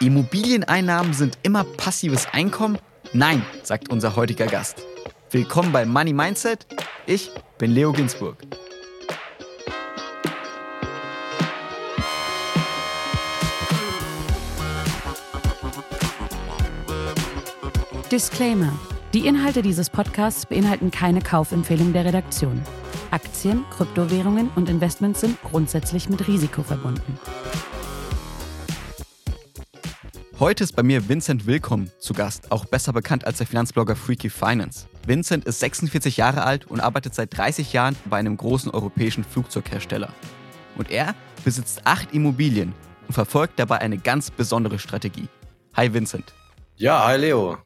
Immobilieneinnahmen sind immer passives Einkommen? Nein, sagt unser heutiger Gast. Willkommen bei Money Mindset. Ich bin Leo Ginsburg. Disclaimer. Die Inhalte dieses Podcasts beinhalten keine Kaufempfehlung der Redaktion. Aktien, Kryptowährungen und Investments sind grundsätzlich mit Risiko verbunden. Heute ist bei mir Vincent Willkommen zu Gast, auch besser bekannt als der Finanzblogger Freaky Finance. Vincent ist 46 Jahre alt und arbeitet seit 30 Jahren bei einem großen europäischen Flugzeughersteller. Und er besitzt acht Immobilien und verfolgt dabei eine ganz besondere Strategie. Hi Vincent. Ja, hi Leo.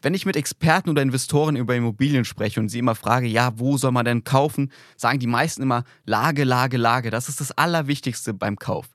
Wenn ich mit Experten oder Investoren über Immobilien spreche und sie immer frage, ja, wo soll man denn kaufen, sagen die meisten immer Lage, Lage, Lage. Das ist das Allerwichtigste beim Kauf.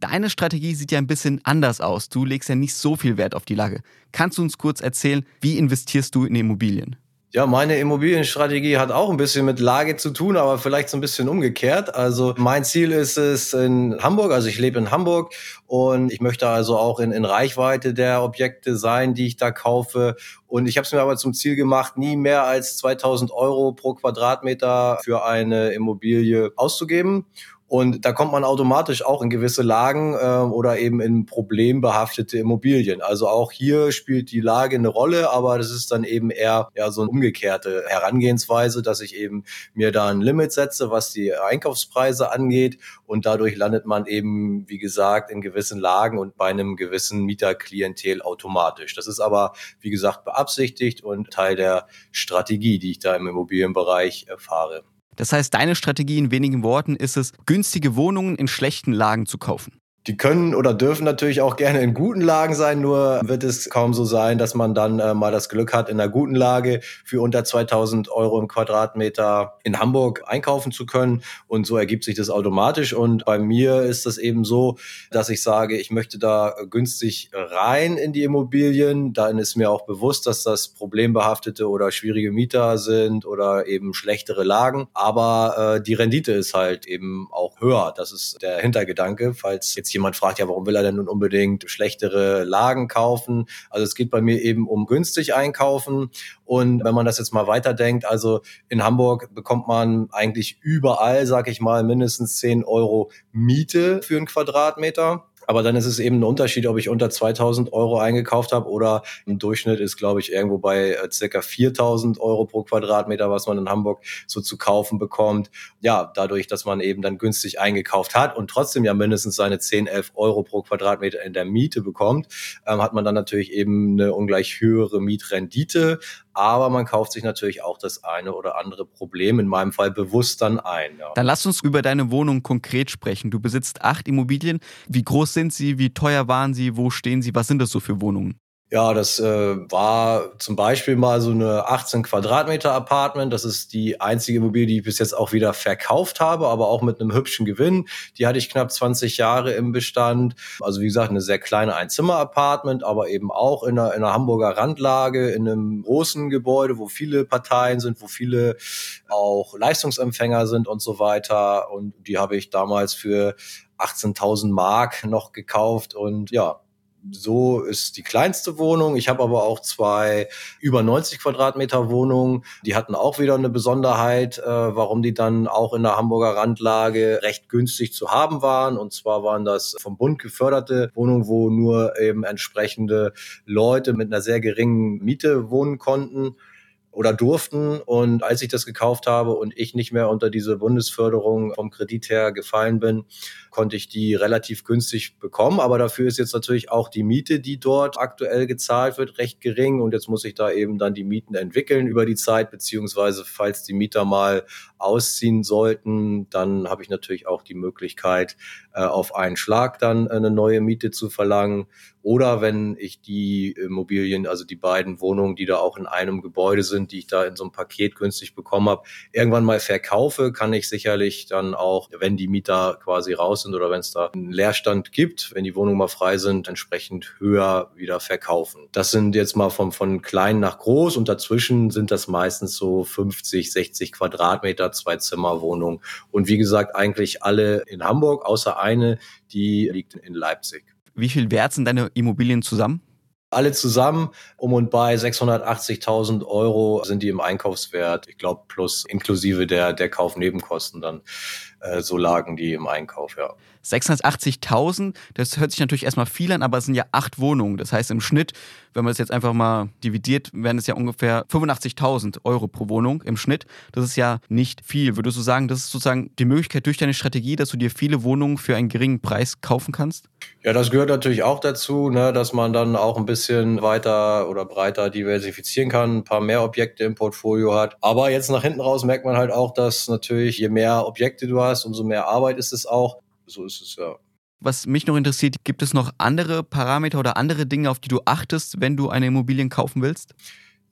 Deine Strategie sieht ja ein bisschen anders aus. Du legst ja nicht so viel Wert auf die Lage. Kannst du uns kurz erzählen, wie investierst du in Immobilien? Ja, meine Immobilienstrategie hat auch ein bisschen mit Lage zu tun, aber vielleicht so ein bisschen umgekehrt. Also mein Ziel ist es in Hamburg, also ich lebe in Hamburg und ich möchte also auch in, in Reichweite der Objekte sein, die ich da kaufe. Und ich habe es mir aber zum Ziel gemacht, nie mehr als 2000 Euro pro Quadratmeter für eine Immobilie auszugeben. Und da kommt man automatisch auch in gewisse Lagen äh, oder eben in problembehaftete Immobilien. Also auch hier spielt die Lage eine Rolle, aber das ist dann eben eher ja, so eine umgekehrte Herangehensweise, dass ich eben mir da ein Limit setze, was die Einkaufspreise angeht. Und dadurch landet man eben, wie gesagt, in gewissen Lagen und bei einem gewissen Mieterklientel automatisch. Das ist aber, wie gesagt, beabsichtigt und Teil der Strategie, die ich da im Immobilienbereich erfahre. Das heißt, deine Strategie in wenigen Worten ist es, günstige Wohnungen in schlechten Lagen zu kaufen. Die können oder dürfen natürlich auch gerne in guten Lagen sein, nur wird es kaum so sein, dass man dann äh, mal das Glück hat, in einer guten Lage für unter 2000 Euro im Quadratmeter in Hamburg einkaufen zu können. Und so ergibt sich das automatisch. Und bei mir ist das eben so, dass ich sage, ich möchte da günstig rein in die Immobilien. Dann ist mir auch bewusst, dass das problembehaftete oder schwierige Mieter sind oder eben schlechtere Lagen. Aber äh, die Rendite ist halt eben auch höher. Das ist der Hintergedanke, falls jetzt jemand fragt, ja, warum will er denn nun unbedingt schlechtere Lagen kaufen? Also es geht bei mir eben um günstig einkaufen. Und wenn man das jetzt mal weiterdenkt, also in Hamburg bekommt man eigentlich überall, sag ich mal, mindestens 10 Euro Miete für einen Quadratmeter. Aber dann ist es eben ein Unterschied, ob ich unter 2000 Euro eingekauft habe oder im Durchschnitt ist, glaube ich, irgendwo bei äh, circa 4000 Euro pro Quadratmeter, was man in Hamburg so zu kaufen bekommt. Ja, dadurch, dass man eben dann günstig eingekauft hat und trotzdem ja mindestens seine 10, 11 Euro pro Quadratmeter in der Miete bekommt, ähm, hat man dann natürlich eben eine ungleich höhere Mietrendite. Aber man kauft sich natürlich auch das eine oder andere Problem, in meinem Fall bewusst dann ein. Ja. Dann lass uns über deine Wohnung konkret sprechen. Du besitzt acht Immobilien. Wie groß sind sie? Wie teuer waren sie? Wo stehen sie? Was sind das so für Wohnungen? Ja, das äh, war zum Beispiel mal so eine 18 Quadratmeter Apartment. Das ist die einzige Immobilie, die ich bis jetzt auch wieder verkauft habe, aber auch mit einem hübschen Gewinn. Die hatte ich knapp 20 Jahre im Bestand. Also wie gesagt, eine sehr kleine Einzimmer-Apartment, aber eben auch in einer, in einer Hamburger Randlage, in einem großen Gebäude, wo viele Parteien sind, wo viele auch Leistungsempfänger sind und so weiter. Und die habe ich damals für 18.000 Mark noch gekauft und ja, so ist die kleinste Wohnung. Ich habe aber auch zwei über 90 Quadratmeter Wohnungen. Die hatten auch wieder eine Besonderheit, äh, warum die dann auch in der Hamburger Randlage recht günstig zu haben waren. Und zwar waren das vom Bund geförderte Wohnungen, wo nur eben entsprechende Leute mit einer sehr geringen Miete wohnen konnten oder durften. Und als ich das gekauft habe und ich nicht mehr unter diese Bundesförderung vom Kredit her gefallen bin, konnte ich die relativ günstig bekommen. Aber dafür ist jetzt natürlich auch die Miete, die dort aktuell gezahlt wird, recht gering. Und jetzt muss ich da eben dann die Mieten entwickeln über die Zeit, beziehungsweise falls die Mieter mal ausziehen sollten, dann habe ich natürlich auch die Möglichkeit, äh, auf einen Schlag dann eine neue Miete zu verlangen. Oder wenn ich die Immobilien, also die beiden Wohnungen, die da auch in einem Gebäude sind, die ich da in so einem Paket günstig bekommen habe, irgendwann mal verkaufe, kann ich sicherlich dann auch, wenn die Mieter quasi raus sind oder wenn es da einen Leerstand gibt, wenn die Wohnungen mal frei sind, entsprechend höher wieder verkaufen. Das sind jetzt mal von, von klein nach groß und dazwischen sind das meistens so 50, 60 Quadratmeter, zwei Zimmer Wohnungen. Und wie gesagt, eigentlich alle in Hamburg, außer eine, die liegt in Leipzig. Wie viel wert sind deine Immobilien zusammen? Alle zusammen um und bei 680.000 Euro sind die im Einkaufswert. Ich glaube, plus inklusive der, der Kaufnebenkosten dann. Äh, so lagen die im Einkauf, ja. 680.000, das hört sich natürlich erstmal viel an, aber es sind ja acht Wohnungen. Das heißt im Schnitt, wenn man das jetzt einfach mal dividiert, wären es ja ungefähr 85.000 Euro pro Wohnung im Schnitt. Das ist ja nicht viel. Würdest du sagen, das ist sozusagen die Möglichkeit durch deine Strategie, dass du dir viele Wohnungen für einen geringen Preis kaufen kannst? Ja, das gehört natürlich auch dazu, ne, dass man dann auch ein bisschen weiter oder breiter diversifizieren kann, ein paar mehr Objekte im Portfolio hat. Aber jetzt nach hinten raus merkt man halt auch, dass natürlich je mehr Objekte du hast, umso mehr Arbeit ist es auch. So ist es ja. Was mich noch interessiert, gibt es noch andere Parameter oder andere Dinge, auf die du achtest, wenn du eine Immobilie kaufen willst?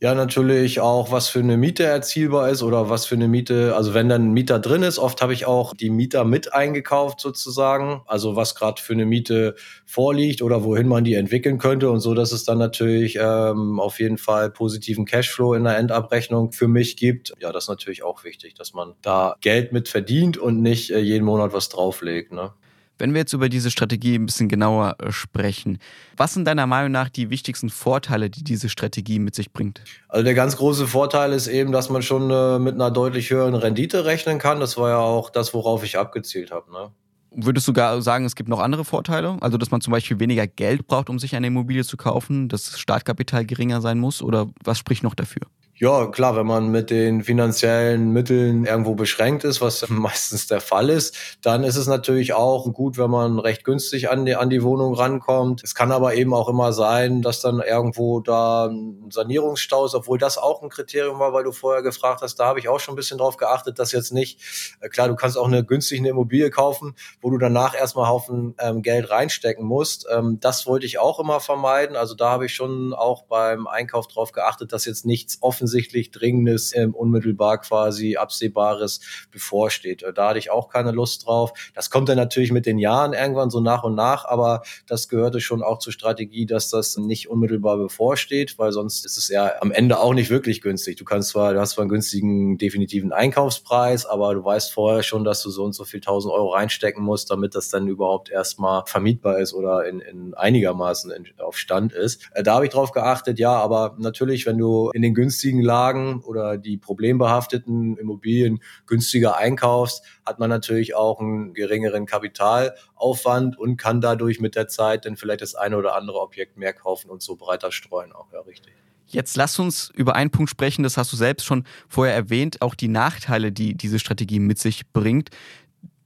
Ja, natürlich auch, was für eine Miete erzielbar ist oder was für eine Miete, also wenn dann ein Mieter drin ist, oft habe ich auch die Mieter mit eingekauft sozusagen, also was gerade für eine Miete vorliegt oder wohin man die entwickeln könnte und so, dass es dann natürlich ähm, auf jeden Fall positiven Cashflow in der Endabrechnung für mich gibt. Ja, das ist natürlich auch wichtig, dass man da Geld mit verdient und nicht äh, jeden Monat was drauflegt. Ne? Wenn wir jetzt über diese Strategie ein bisschen genauer äh, sprechen, was sind deiner Meinung nach die wichtigsten Vorteile, die diese Strategie mit sich bringt? Also der ganz große Vorteil ist eben, dass man schon äh, mit einer deutlich höheren Rendite rechnen kann. Das war ja auch das, worauf ich abgezielt habe. Ne? Würdest du gar sagen, es gibt noch andere Vorteile? Also, dass man zum Beispiel weniger Geld braucht, um sich eine Immobilie zu kaufen, dass das Startkapital geringer sein muss? Oder was spricht noch dafür? Ja, klar, wenn man mit den finanziellen Mitteln irgendwo beschränkt ist, was meistens der Fall ist, dann ist es natürlich auch gut, wenn man recht günstig an die, an die Wohnung rankommt. Es kann aber eben auch immer sein, dass dann irgendwo da ein Sanierungsstau ist, obwohl das auch ein Kriterium war, weil du vorher gefragt hast, da habe ich auch schon ein bisschen drauf geachtet, dass jetzt nicht, äh, klar, du kannst auch eine günstige Immobilie kaufen, wo du danach erstmal Haufen ähm, Geld reinstecken musst. Ähm, das wollte ich auch immer vermeiden. Also da habe ich schon auch beim Einkauf drauf geachtet, dass jetzt nichts offen offensichtlich Dringendes, ähm, unmittelbar quasi Absehbares bevorsteht. Äh, da hatte ich auch keine Lust drauf. Das kommt dann natürlich mit den Jahren irgendwann so nach und nach, aber das gehörte schon auch zur Strategie, dass das nicht unmittelbar bevorsteht, weil sonst ist es ja am Ende auch nicht wirklich günstig. Du kannst zwar, du hast zwar einen günstigen definitiven Einkaufspreis, aber du weißt vorher schon, dass du so und so viel tausend Euro reinstecken musst, damit das dann überhaupt erstmal vermietbar ist oder in, in einigermaßen in, auf Stand ist. Äh, da habe ich drauf geachtet, ja, aber natürlich, wenn du in den günstigen günstigen Lagen oder die problembehafteten Immobilien günstiger einkaufst, hat man natürlich auch einen geringeren Kapitalaufwand und kann dadurch mit der Zeit dann vielleicht das eine oder andere Objekt mehr kaufen und so breiter streuen auch, ja, richtig. Jetzt lass uns über einen Punkt sprechen, das hast du selbst schon vorher erwähnt, auch die Nachteile, die diese Strategie mit sich bringt.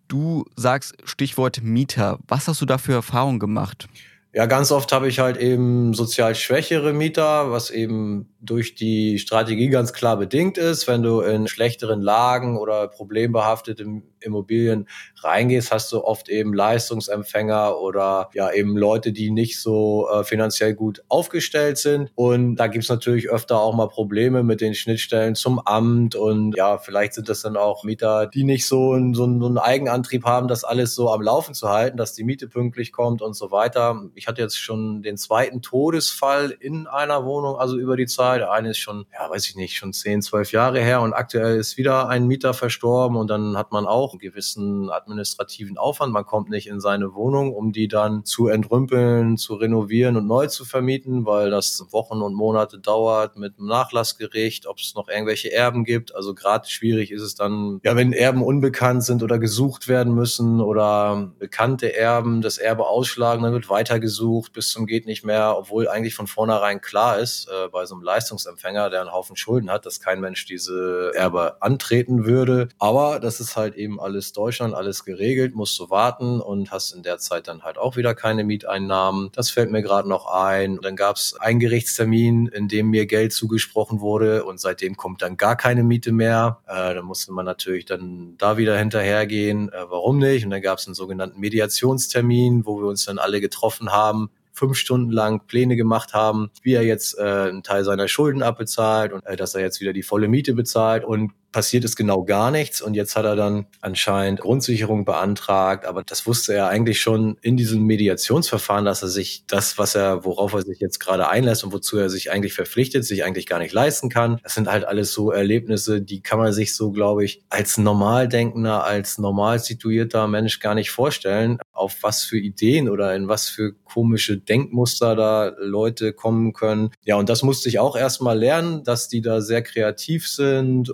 Du sagst Stichwort Mieter. Was hast du da für Erfahrungen gemacht? Ja, ganz oft habe ich halt eben sozial schwächere Mieter, was eben durch die Strategie ganz klar bedingt ist. Wenn du in schlechteren Lagen oder problembehaftete Immobilien reingehst, hast du oft eben Leistungsempfänger oder ja eben Leute, die nicht so äh, finanziell gut aufgestellt sind. Und da gibt's natürlich öfter auch mal Probleme mit den Schnittstellen zum Amt. Und ja, vielleicht sind das dann auch Mieter, die nicht so, ein, so, einen Eigenantrieb haben, das alles so am Laufen zu halten, dass die Miete pünktlich kommt und so weiter. Ich hatte jetzt schon den zweiten Todesfall in einer Wohnung, also über die Zeit. Der eine ist schon, ja, weiß ich nicht, schon zehn, zwölf Jahre her und aktuell ist wieder ein Mieter verstorben und dann hat man auch einen gewissen administrativen Aufwand. Man kommt nicht in seine Wohnung, um die dann zu entrümpeln, zu renovieren und neu zu vermieten, weil das Wochen und Monate dauert mit dem Nachlassgericht, ob es noch irgendwelche Erben gibt. Also gerade schwierig ist es dann, ja, wenn Erben unbekannt sind oder gesucht werden müssen oder bekannte Erben das Erbe ausschlagen, dann wird weitergesucht gesucht bis zum geht nicht mehr, obwohl eigentlich von vornherein klar ist, äh, bei so einem Leistungsempfänger, der einen Haufen Schulden hat, dass kein Mensch diese Erbe antreten würde. Aber das ist halt eben alles Deutschland, alles geregelt, musst du warten und hast in der Zeit dann halt auch wieder keine Mieteinnahmen. Das fällt mir gerade noch ein. Dann gab es einen Gerichtstermin, in dem mir Geld zugesprochen wurde und seitdem kommt dann gar keine Miete mehr. Äh, da musste man natürlich dann da wieder hinterhergehen. Äh, warum nicht? Und dann gab es einen sogenannten Mediationstermin, wo wir uns dann alle getroffen haben haben, fünf Stunden lang Pläne gemacht haben, wie er jetzt äh, einen Teil seiner Schulden abbezahlt und äh, dass er jetzt wieder die volle Miete bezahlt. Und passiert ist genau gar nichts und jetzt hat er dann anscheinend Grundsicherung beantragt, aber das wusste er eigentlich schon in diesem Mediationsverfahren, dass er sich das, was er, worauf er sich jetzt gerade einlässt und wozu er sich eigentlich verpflichtet, sich eigentlich gar nicht leisten kann. Das sind halt alles so Erlebnisse, die kann man sich so, glaube ich, als normal denkender, als normal situierter Mensch gar nicht vorstellen, auf was für Ideen oder in was für komische Denkmuster da Leute kommen können. Ja, und das musste ich auch erstmal lernen, dass die da sehr kreativ sind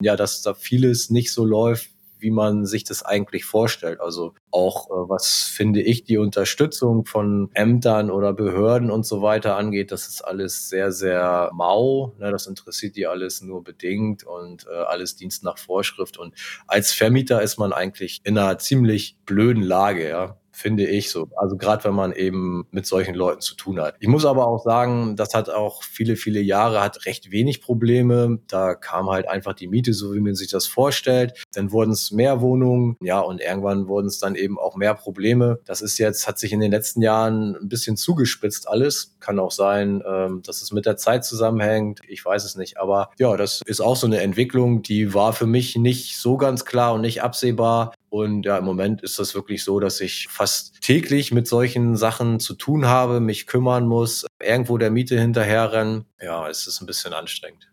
ja, dass da vieles nicht so läuft, wie man sich das eigentlich vorstellt. Also auch, äh, was finde ich, die Unterstützung von Ämtern oder Behörden und so weiter angeht, das ist alles sehr, sehr mau. Ne? Das interessiert die alles nur bedingt und äh, alles Dienst nach Vorschrift. Und als Vermieter ist man eigentlich in einer ziemlich blöden Lage, ja finde ich so. Also gerade wenn man eben mit solchen Leuten zu tun hat. Ich muss aber auch sagen, das hat auch viele, viele Jahre, hat recht wenig Probleme. Da kam halt einfach die Miete, so wie man sich das vorstellt. Dann wurden es mehr Wohnungen, ja, und irgendwann wurden es dann eben auch mehr Probleme. Das ist jetzt, hat sich in den letzten Jahren ein bisschen zugespitzt alles. Kann auch sein, ähm, dass es mit der Zeit zusammenhängt. Ich weiß es nicht. Aber ja, das ist auch so eine Entwicklung, die war für mich nicht so ganz klar und nicht absehbar. Und ja, im Moment ist das wirklich so, dass ich fast täglich mit solchen Sachen zu tun habe, mich kümmern muss, irgendwo der Miete hinterherrennen. Ja, es ist ein bisschen anstrengend.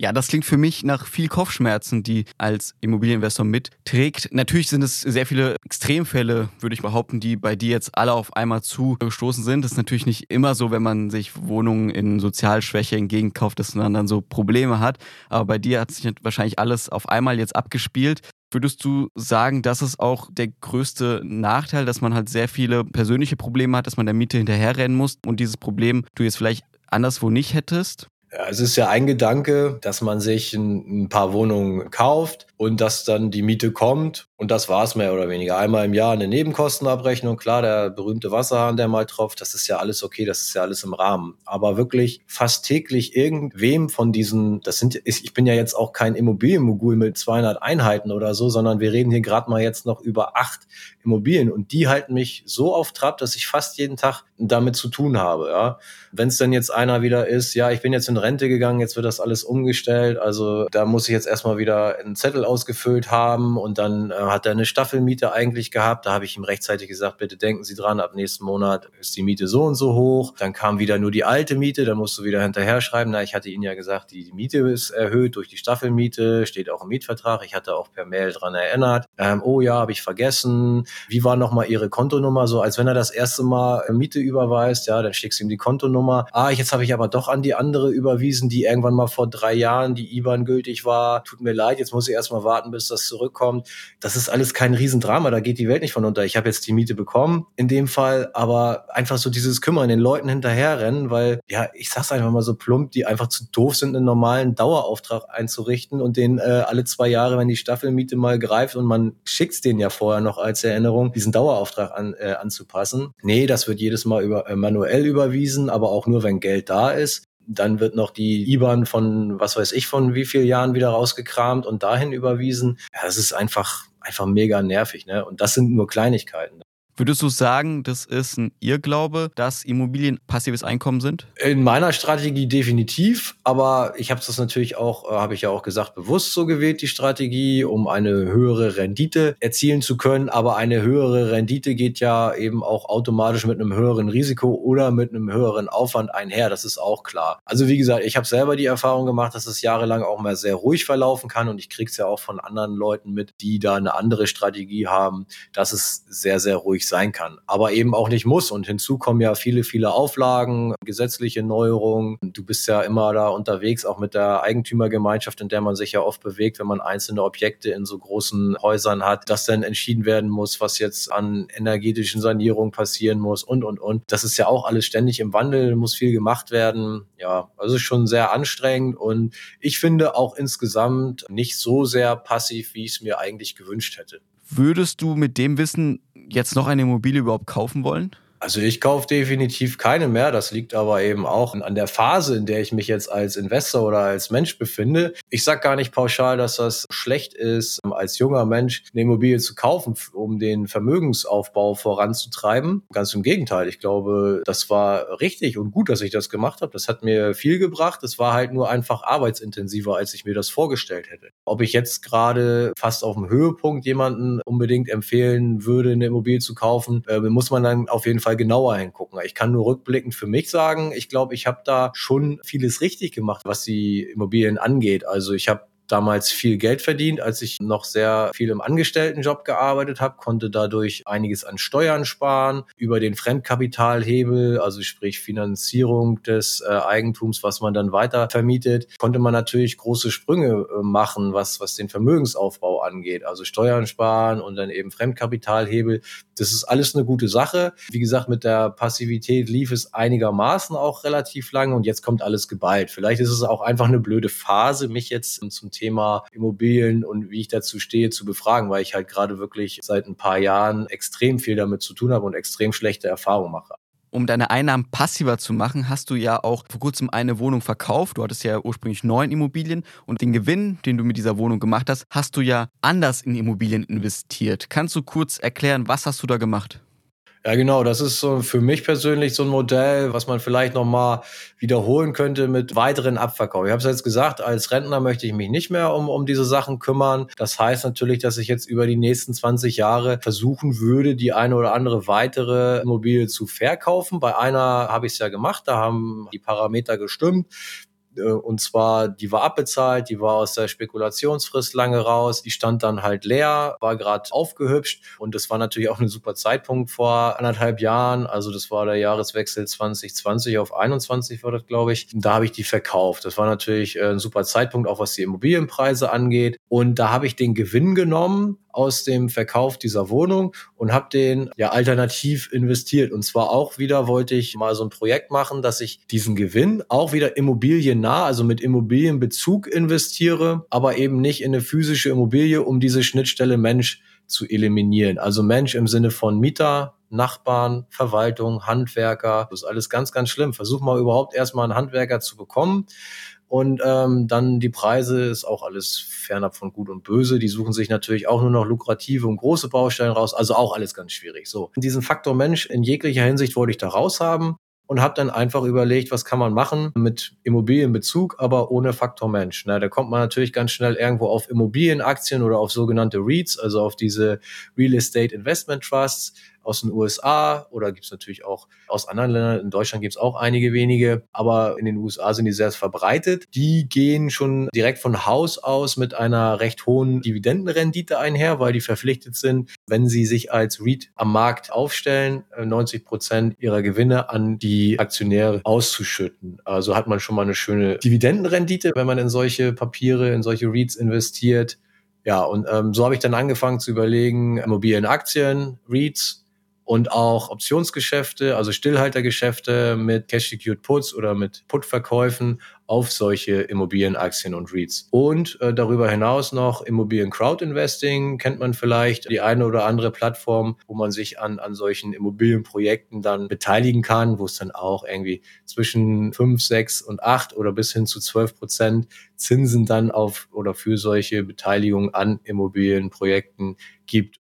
Ja, das klingt für mich nach viel Kopfschmerzen, die als Immobilieninvestor mitträgt. Natürlich sind es sehr viele Extremfälle, würde ich behaupten, die bei dir jetzt alle auf einmal zugestoßen sind. Das ist natürlich nicht immer so, wenn man sich Wohnungen in Sozialschwäche entgegenkauft, dass man dann so Probleme hat. Aber bei dir hat sich wahrscheinlich alles auf einmal jetzt abgespielt. Würdest du sagen, das ist auch der größte Nachteil, dass man halt sehr viele persönliche Probleme hat, dass man der Miete hinterherrennen muss und dieses Problem du jetzt vielleicht anderswo nicht hättest? Ja, es ist ja ein Gedanke, dass man sich ein, ein paar Wohnungen kauft und dass dann die Miete kommt und das war's mehr oder weniger. Einmal im Jahr eine Nebenkostenabrechnung, klar, der berühmte Wasserhahn, der mal tropft, das ist ja alles okay, das ist ja alles im Rahmen. Aber wirklich fast täglich irgendwem von diesen, das sind, ich bin ja jetzt auch kein Immobilienmogul mit 200 Einheiten oder so, sondern wir reden hier gerade mal jetzt noch über acht Immobilien und die halten mich so auf Trab, dass ich fast jeden Tag damit zu tun habe. Ja. Wenn es dann jetzt einer wieder ist, ja, ich bin jetzt in Rente gegangen, jetzt wird das alles umgestellt, also da muss ich jetzt erstmal wieder einen Zettel ausgefüllt haben und dann äh, hat er eine Staffelmiete eigentlich gehabt. Da habe ich ihm rechtzeitig gesagt, bitte denken Sie dran, ab nächsten Monat ist die Miete so und so hoch. Dann kam wieder nur die alte Miete, dann musst du wieder hinterher schreiben. Na, ich hatte Ihnen ja gesagt, die Miete ist erhöht durch die Staffelmiete, steht auch im Mietvertrag. Ich hatte auch per Mail dran erinnert. Ähm, oh ja, habe ich vergessen. Wie war nochmal Ihre Kontonummer? So, als wenn er das erste Mal Miete überweist, ja, dann schickst du ihm die Kontonummer. Ah, jetzt habe ich aber doch an die andere überwiesen, die irgendwann mal vor drei Jahren die IBAN gültig war. Tut mir leid, jetzt muss ich erstmal warten, bis das zurückkommt. Das ist alles kein Riesendrama, da geht die Welt nicht von unter. Ich habe jetzt die Miete bekommen in dem Fall, aber einfach so dieses Kümmern, den Leuten hinterherrennen, weil, ja, ich sag's einfach mal so plump, die einfach zu doof sind, einen normalen Dauerauftrag einzurichten und den äh, alle zwei Jahre, wenn die Staffelmiete mal greift und man schickt's denen ja vorher noch als Erinnerung, diesen Dauerauftrag an, äh, anzupassen. Nee, das wird jedes Mal über, äh, manuell überwiesen, aber auch nur, wenn Geld da ist. Dann wird noch die IBAN von, was weiß ich, von wie vielen Jahren wieder rausgekramt und dahin überwiesen. Ja, das ist einfach, einfach mega nervig, ne? Und das sind nur Kleinigkeiten. Würdest du sagen, das ist ein Irrglaube, dass Immobilien passives Einkommen sind? In meiner Strategie definitiv, aber ich habe das natürlich auch, äh, habe ich ja auch gesagt, bewusst so gewählt, die Strategie, um eine höhere Rendite erzielen zu können. Aber eine höhere Rendite geht ja eben auch automatisch mit einem höheren Risiko oder mit einem höheren Aufwand einher. Das ist auch klar. Also wie gesagt, ich habe selber die Erfahrung gemacht, dass es jahrelang auch mal sehr ruhig verlaufen kann und ich kriege es ja auch von anderen Leuten mit, die da eine andere Strategie haben, dass es sehr, sehr ruhig sein kann, aber eben auch nicht muss. Und hinzu kommen ja viele, viele Auflagen, gesetzliche Neuerungen. Du bist ja immer da unterwegs, auch mit der Eigentümergemeinschaft, in der man sich ja oft bewegt, wenn man einzelne Objekte in so großen Häusern hat, dass dann entschieden werden muss, was jetzt an energetischen Sanierungen passieren muss und, und, und. Das ist ja auch alles ständig im Wandel, muss viel gemacht werden. Ja, also schon sehr anstrengend und ich finde auch insgesamt nicht so sehr passiv, wie ich es mir eigentlich gewünscht hätte. Würdest du mit dem Wissen jetzt noch eine Immobilie überhaupt kaufen wollen? Also ich kaufe definitiv keine mehr. Das liegt aber eben auch an der Phase, in der ich mich jetzt als Investor oder als Mensch befinde. Ich sage gar nicht pauschal, dass das schlecht ist, als junger Mensch eine Immobilie zu kaufen, um den Vermögensaufbau voranzutreiben. Ganz im Gegenteil. Ich glaube, das war richtig und gut, dass ich das gemacht habe. Das hat mir viel gebracht. Es war halt nur einfach arbeitsintensiver, als ich mir das vorgestellt hätte. Ob ich jetzt gerade fast auf dem Höhepunkt jemanden unbedingt empfehlen würde, eine Immobilie zu kaufen, äh, muss man dann auf jeden Fall genauer hingucken. Ich kann nur rückblickend für mich sagen, ich glaube, ich habe da schon vieles richtig gemacht, was die Immobilien angeht. Also ich habe damals viel Geld verdient, als ich noch sehr viel im Angestelltenjob gearbeitet habe, konnte dadurch einiges an Steuern sparen, über den Fremdkapitalhebel, also sprich Finanzierung des äh, Eigentums, was man dann weiter vermietet, konnte man natürlich große Sprünge äh, machen, was, was den Vermögensaufbau angeht. Also Steuern sparen und dann eben Fremdkapitalhebel. Das ist alles eine gute Sache. Wie gesagt, mit der Passivität lief es einigermaßen auch relativ lange und jetzt kommt alles geballt. Vielleicht ist es auch einfach eine blöde Phase, mich jetzt zum Thema Immobilien und wie ich dazu stehe, zu befragen, weil ich halt gerade wirklich seit ein paar Jahren extrem viel damit zu tun habe und extrem schlechte Erfahrungen mache. Um deine Einnahmen passiver zu machen, hast du ja auch vor kurzem eine Wohnung verkauft. Du hattest ja ursprünglich neun Immobilien und den Gewinn, den du mit dieser Wohnung gemacht hast, hast du ja anders in Immobilien investiert. Kannst du kurz erklären, was hast du da gemacht? Ja, genau. Das ist so für mich persönlich so ein Modell, was man vielleicht nochmal wiederholen könnte mit weiteren Abverkauf. Ich habe es jetzt gesagt, als Rentner möchte ich mich nicht mehr um, um diese Sachen kümmern. Das heißt natürlich, dass ich jetzt über die nächsten 20 Jahre versuchen würde, die eine oder andere weitere Immobilie zu verkaufen. Bei einer habe ich es ja gemacht, da haben die Parameter gestimmt. Äh, und zwar, die war abbezahlt, die war aus der Spekulationsfrist lange raus, die stand dann halt leer, war gerade aufgehübscht und das war natürlich auch ein super Zeitpunkt vor anderthalb Jahren. Also das war der Jahreswechsel 2020 auf 21 war das, glaube ich. Da habe ich die verkauft. Das war natürlich äh, ein super Zeitpunkt, auch was die Immobilienpreise angeht. Und da habe ich den Gewinn genommen aus dem Verkauf dieser Wohnung und habe den ja alternativ investiert. Und zwar auch wieder wollte ich mal so ein Projekt machen, dass ich diesen Gewinn auch wieder immobiliennah, also mit Immobilienbezug investiere, aber eben nicht in eine physische Immobilie, um diese Schnittstelle Mensch zu eliminieren. Also Mensch im Sinne von Mieter, Nachbarn, Verwaltung, Handwerker. Das ist alles ganz, ganz schlimm. Versuch mal überhaupt erstmal einen Handwerker zu bekommen. Und ähm, dann die Preise ist auch alles fernab von Gut und Böse. Die suchen sich natürlich auch nur noch lukrative und große Baustellen raus. Also auch alles ganz schwierig. So, diesen Faktor Mensch in jeglicher Hinsicht wollte ich da raus haben und habe dann einfach überlegt, was kann man machen mit Immobilienbezug, aber ohne Faktor Mensch. Na, da kommt man natürlich ganz schnell irgendwo auf Immobilienaktien oder auf sogenannte REITs, also auf diese Real Estate Investment Trusts aus den USA oder gibt es natürlich auch aus anderen Ländern. In Deutschland gibt es auch einige wenige, aber in den USA sind die sehr verbreitet. Die gehen schon direkt von Haus aus mit einer recht hohen Dividendenrendite einher, weil die verpflichtet sind, wenn sie sich als REIT am Markt aufstellen, 90 äh, Prozent ihrer Gewinne an die Aktionäre auszuschütten. Also hat man schon mal eine schöne Dividendenrendite, wenn man in solche Papiere, in solche REITs investiert. Ja, und ähm, so habe ich dann angefangen zu überlegen, Immobilienaktien, REITs, und auch Optionsgeschäfte, also Stillhaltergeschäfte mit Cash-Secured Puts oder mit Put-Verkäufen auf solche Immobilienaktien und REITs. Und äh, darüber hinaus noch Immobilien-Crowd-Investing kennt man vielleicht, die eine oder andere Plattform, wo man sich an, an solchen Immobilienprojekten dann beteiligen kann, wo es dann auch irgendwie zwischen 5, 6 und 8 oder bis hin zu 12 Prozent Zinsen dann auf oder für solche Beteiligungen an Immobilienprojekten gibt.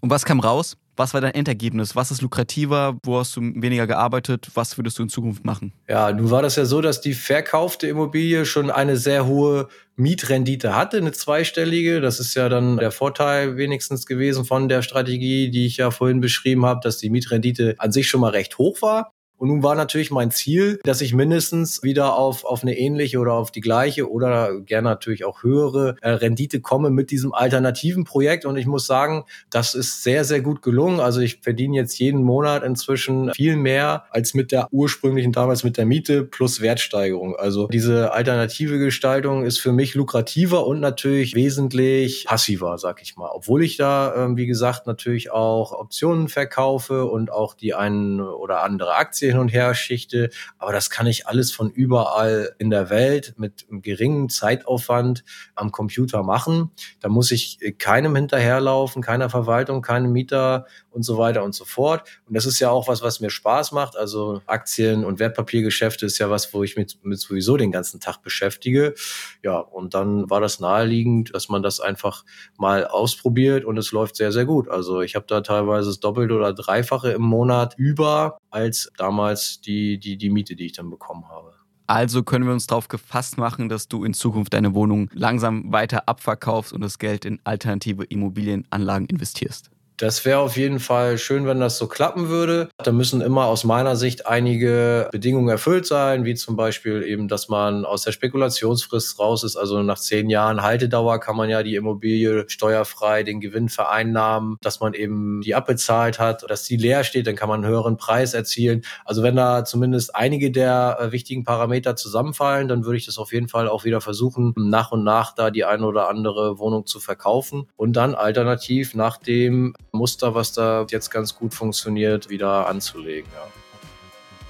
Und was kam raus? Was war dein Endergebnis? Was ist lukrativer? Wo hast du weniger gearbeitet? Was würdest du in Zukunft machen? Ja, nun war das ja so, dass die verkaufte Immobilie schon eine sehr hohe Mietrendite hatte, eine zweistellige. Das ist ja dann der Vorteil wenigstens gewesen von der Strategie, die ich ja vorhin beschrieben habe, dass die Mietrendite an sich schon mal recht hoch war. Und nun war natürlich mein Ziel, dass ich mindestens wieder auf, auf eine ähnliche oder auf die gleiche oder gerne natürlich auch höhere äh, Rendite komme mit diesem alternativen Projekt. Und ich muss sagen, das ist sehr, sehr gut gelungen. Also ich verdiene jetzt jeden Monat inzwischen viel mehr als mit der ursprünglichen damals mit der Miete plus Wertsteigerung. Also diese alternative Gestaltung ist für mich lukrativer und natürlich wesentlich passiver, sag ich mal. Obwohl ich da, äh, wie gesagt, natürlich auch Optionen verkaufe und auch die einen oder andere Aktie hin und her schichte. Aber das kann ich alles von überall in der Welt mit einem geringen Zeitaufwand am Computer machen. Da muss ich keinem hinterherlaufen, keiner Verwaltung, keinem Mieter und so weiter und so fort. Und das ist ja auch was, was mir Spaß macht. Also Aktien und Wertpapiergeschäfte ist ja was, wo ich mich mit sowieso den ganzen Tag beschäftige. Ja, und dann war das naheliegend, dass man das einfach mal ausprobiert und es läuft sehr, sehr gut. Also ich habe da teilweise das Doppelte oder Dreifache im Monat über als damals die, die, die Miete, die ich dann bekommen habe. Also können wir uns darauf gefasst machen, dass du in Zukunft deine Wohnung langsam weiter abverkaufst und das Geld in alternative Immobilienanlagen investierst. Das wäre auf jeden Fall schön, wenn das so klappen würde. Da müssen immer aus meiner Sicht einige Bedingungen erfüllt sein, wie zum Beispiel eben, dass man aus der Spekulationsfrist raus ist. Also nach zehn Jahren Haltedauer kann man ja die Immobilie steuerfrei den Gewinn vereinnahmen, dass man eben die abbezahlt hat, dass die leer steht, dann kann man einen höheren Preis erzielen. Also wenn da zumindest einige der äh, wichtigen Parameter zusammenfallen, dann würde ich das auf jeden Fall auch wieder versuchen, nach und nach da die eine oder andere Wohnung zu verkaufen und dann alternativ nach dem Muster, was da jetzt ganz gut funktioniert, wieder anzulegen. Ja.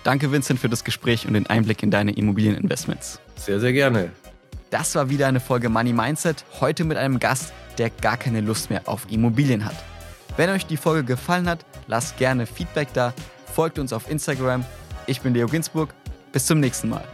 Danke, Vincent, für das Gespräch und den Einblick in deine Immobilieninvestments. Sehr, sehr gerne. Das war wieder eine Folge Money Mindset, heute mit einem Gast, der gar keine Lust mehr auf Immobilien hat. Wenn euch die Folge gefallen hat, lasst gerne Feedback da, folgt uns auf Instagram. Ich bin Leo Ginsburg. Bis zum nächsten Mal.